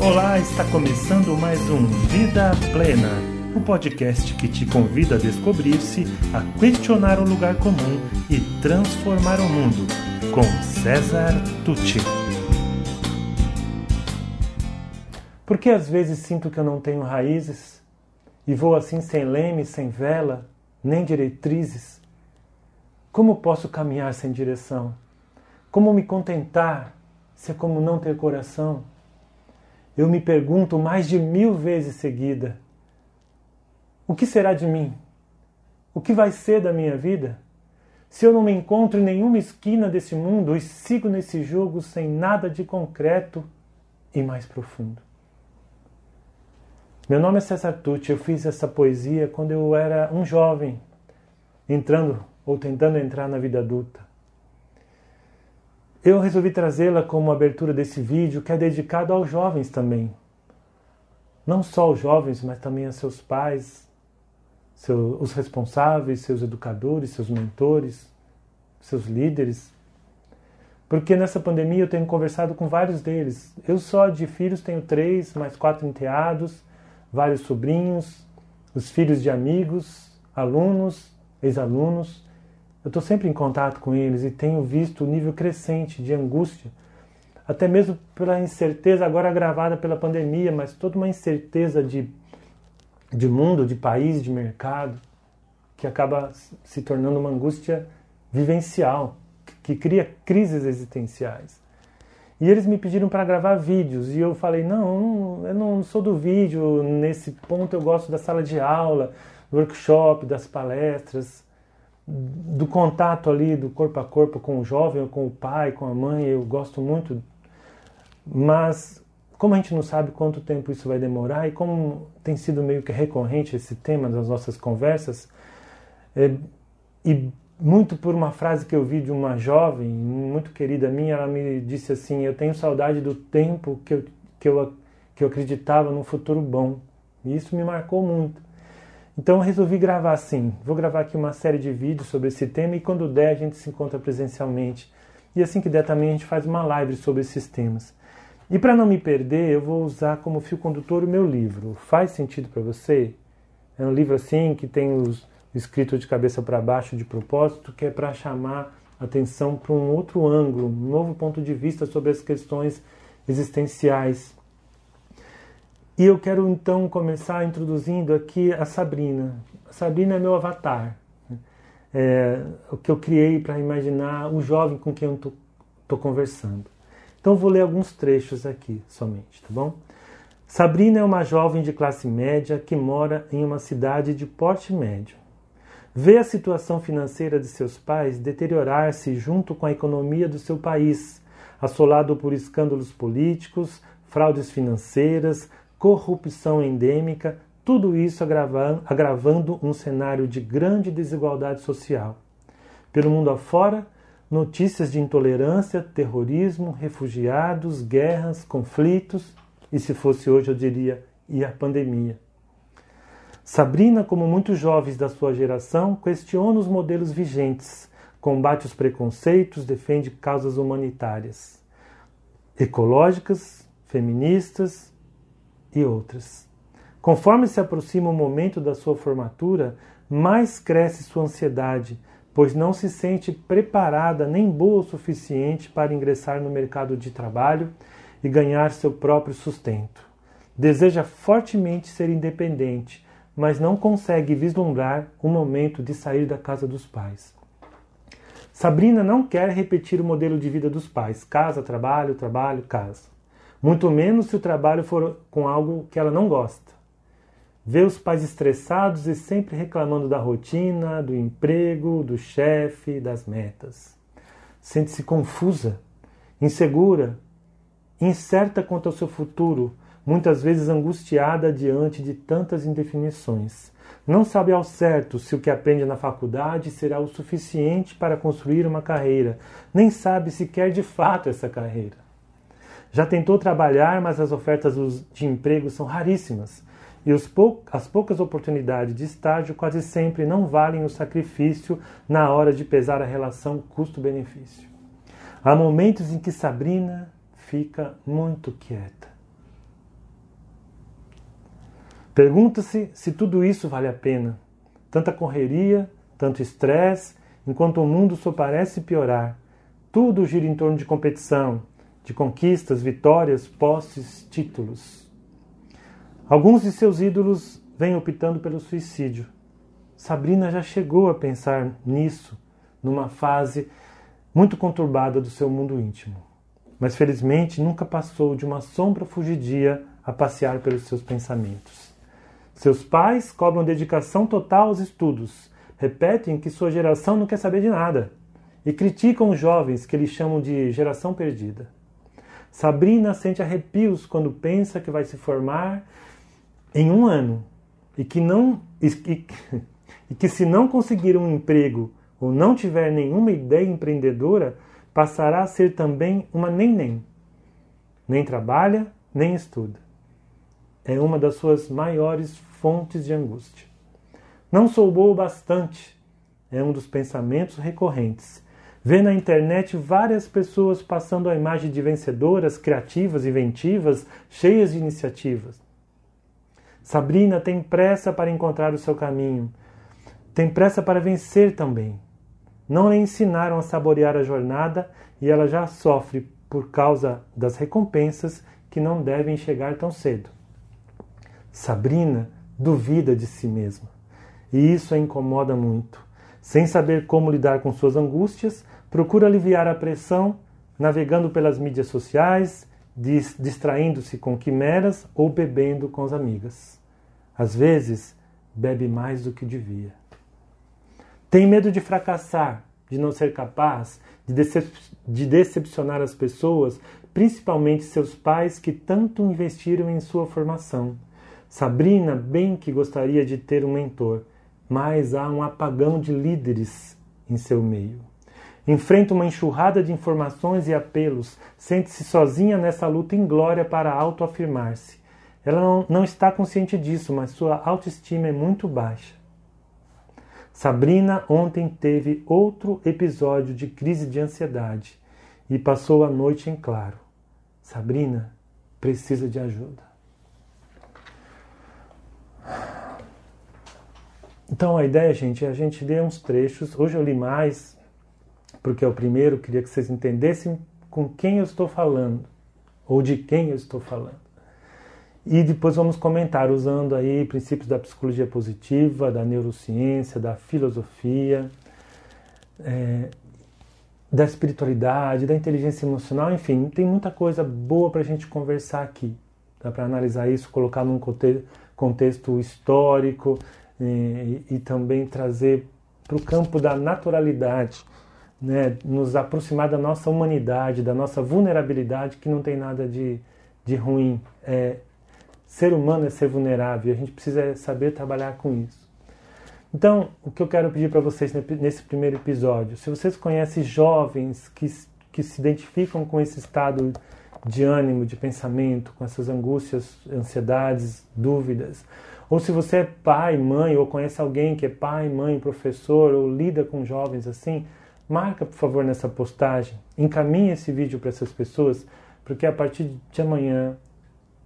Olá, está começando mais um Vida Plena, o um podcast que te convida a descobrir-se, a questionar o lugar comum e transformar o mundo, com César Tucci. Por que às vezes sinto que eu não tenho raízes e vou assim sem leme, sem vela, nem diretrizes? Como posso caminhar sem direção? Como me contentar se é como não ter coração? Eu me pergunto mais de mil vezes seguida: o que será de mim? O que vai ser da minha vida? Se eu não me encontro em nenhuma esquina desse mundo e sigo nesse jogo sem nada de concreto e mais profundo. Meu nome é César Tucci, eu fiz essa poesia quando eu era um jovem, entrando ou tentando entrar na vida adulta. Eu resolvi trazê-la como abertura desse vídeo que é dedicado aos jovens também. Não só aos jovens, mas também a seus pais, os responsáveis, seus educadores, seus mentores, seus líderes. Porque nessa pandemia eu tenho conversado com vários deles. Eu só de filhos tenho três, mais quatro enteados, vários sobrinhos, os filhos de amigos, alunos, ex-alunos. Eu estou sempre em contato com eles e tenho visto o nível crescente de angústia, até mesmo pela incerteza agora agravada pela pandemia, mas toda uma incerteza de, de mundo, de país, de mercado, que acaba se tornando uma angústia vivencial, que cria crises existenciais. E eles me pediram para gravar vídeos e eu falei: não, eu não sou do vídeo, nesse ponto eu gosto da sala de aula, do workshop, das palestras do contato ali do corpo a corpo com o jovem, com o pai, com a mãe, eu gosto muito. Mas como a gente não sabe quanto tempo isso vai demorar e como tem sido meio que recorrente esse tema das nossas conversas, é, e muito por uma frase que eu vi de uma jovem muito querida minha, ela me disse assim: Eu tenho saudade do tempo que eu, que eu, que eu acreditava num futuro bom. E isso me marcou muito. Então resolvi gravar assim. Vou gravar aqui uma série de vídeos sobre esse tema e quando der a gente se encontra presencialmente. E assim que der também a gente faz uma live sobre esses temas. E para não me perder, eu vou usar como fio condutor o meu livro. Faz sentido para você? É um livro assim que tem os escritos de cabeça para baixo de propósito, que é para chamar atenção para um outro ângulo, um novo ponto de vista sobre as questões existenciais e eu quero então começar introduzindo aqui a Sabrina. A Sabrina é meu avatar, né? é, o que eu criei para imaginar o jovem com quem eu estou conversando. Então vou ler alguns trechos aqui somente, tá bom? Sabrina é uma jovem de classe média que mora em uma cidade de porte médio. Vê a situação financeira de seus pais deteriorar-se junto com a economia do seu país, assolado por escândalos políticos, fraudes financeiras, corrupção endêmica, tudo isso agravando, um cenário de grande desigualdade social. Pelo mundo afora, notícias de intolerância, terrorismo, refugiados, guerras, conflitos, e se fosse hoje eu diria, e a pandemia. Sabrina, como muitos jovens da sua geração, questiona os modelos vigentes, combate os preconceitos, defende causas humanitárias, ecológicas, feministas, e outras. Conforme se aproxima o momento da sua formatura, mais cresce sua ansiedade, pois não se sente preparada nem boa o suficiente para ingressar no mercado de trabalho e ganhar seu próprio sustento. Deseja fortemente ser independente, mas não consegue vislumbrar o momento de sair da casa dos pais. Sabrina não quer repetir o modelo de vida dos pais: casa, trabalho, trabalho, casa. Muito menos se o trabalho for com algo que ela não gosta. Vê os pais estressados e sempre reclamando da rotina, do emprego, do chefe, das metas. Sente-se confusa, insegura, incerta quanto ao seu futuro, muitas vezes angustiada diante de tantas indefinições. Não sabe ao certo se o que aprende na faculdade será o suficiente para construir uma carreira, nem sabe se quer de fato essa carreira. Já tentou trabalhar, mas as ofertas de emprego são raríssimas e pou as poucas oportunidades de estágio quase sempre não valem o sacrifício na hora de pesar a relação custo-benefício. Há momentos em que Sabrina fica muito quieta. Pergunta-se se tudo isso vale a pena. Tanta correria, tanto estresse, enquanto o mundo só parece piorar. Tudo gira em torno de competição, de conquistas, vitórias, posses, títulos. Alguns de seus ídolos vêm optando pelo suicídio. Sabrina já chegou a pensar nisso numa fase muito conturbada do seu mundo íntimo. Mas felizmente nunca passou de uma sombra fugidia a passear pelos seus pensamentos. Seus pais cobram dedicação total aos estudos, repetem que sua geração não quer saber de nada e criticam os jovens que eles chamam de geração perdida. Sabrina sente arrepios quando pensa que vai se formar em um ano e que não e, e, e que se não conseguir um emprego ou não tiver nenhuma ideia empreendedora, passará a ser também uma nem-nem. Nem trabalha, nem estuda. É uma das suas maiores fontes de angústia. Não sou boa o bastante é um dos pensamentos recorrentes. Vê na internet várias pessoas passando a imagem de vencedoras, criativas, inventivas, cheias de iniciativas. Sabrina tem pressa para encontrar o seu caminho, tem pressa para vencer também. Não lhe ensinaram a saborear a jornada e ela já sofre por causa das recompensas que não devem chegar tão cedo. Sabrina duvida de si mesma e isso a incomoda muito. Sem saber como lidar com suas angústias, procura aliviar a pressão navegando pelas mídias sociais, distraindo-se com quimeras ou bebendo com as amigas. Às vezes, bebe mais do que devia. Tem medo de fracassar, de não ser capaz, de, decep de decepcionar as pessoas, principalmente seus pais que tanto investiram em sua formação. Sabrina bem que gostaria de ter um mentor, mas há um apagão de líderes em seu meio. Enfrenta uma enxurrada de informações e apelos, sente-se sozinha nessa luta inglória para autoafirmar-se. Ela não, não está consciente disso, mas sua autoestima é muito baixa. Sabrina ontem teve outro episódio de crise de ansiedade e passou a noite em claro. Sabrina precisa de ajuda. Então a ideia, gente, é a gente ler uns trechos. Hoje eu li mais, porque o primeiro, queria que vocês entendessem com quem eu estou falando, ou de quem eu estou falando. E depois vamos comentar usando aí princípios da psicologia positiva, da neurociência, da filosofia, é, da espiritualidade, da inteligência emocional, enfim, tem muita coisa boa para a gente conversar aqui. Dá para analisar isso, colocar num contexto histórico e, e também trazer para o campo da naturalidade, né? nos aproximar da nossa humanidade, da nossa vulnerabilidade, que não tem nada de, de ruim. É, Ser humano é ser vulnerável, a gente precisa saber trabalhar com isso. Então, o que eu quero pedir para vocês nesse primeiro episódio, se vocês conhecem jovens que, que se identificam com esse estado de ânimo, de pensamento, com essas angústias, ansiedades, dúvidas, ou se você é pai, mãe, ou conhece alguém que é pai, mãe, professor, ou lida com jovens assim, marca, por favor, nessa postagem, encaminhe esse vídeo para essas pessoas, porque a partir de amanhã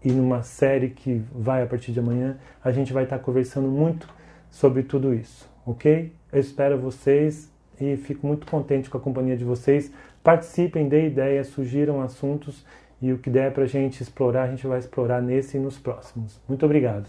e numa série que vai a partir de amanhã, a gente vai estar conversando muito sobre tudo isso, ok? Eu espero vocês e fico muito contente com a companhia de vocês. Participem, dê ideias, sugiram assuntos e o que der para a gente explorar, a gente vai explorar nesse e nos próximos. Muito obrigado.